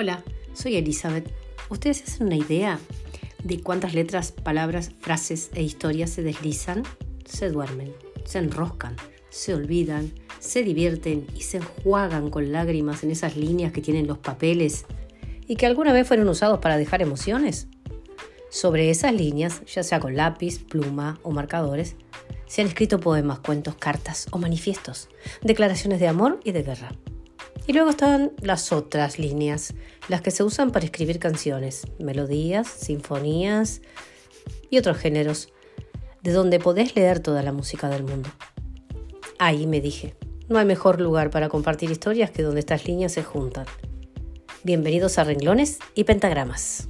Hola, soy Elizabeth. ¿Ustedes hacen una idea de cuántas letras, palabras, frases e historias se deslizan? Se duermen, se enroscan, se olvidan, se divierten y se enjuagan con lágrimas en esas líneas que tienen los papeles y que alguna vez fueron usados para dejar emociones. Sobre esas líneas, ya sea con lápiz, pluma o marcadores, se han escrito poemas, cuentos, cartas o manifiestos, declaraciones de amor y de guerra. Y luego están las otras líneas, las que se usan para escribir canciones, melodías, sinfonías y otros géneros, de donde podés leer toda la música del mundo. Ahí me dije, no hay mejor lugar para compartir historias que donde estas líneas se juntan. Bienvenidos a Renglones y Pentagramas.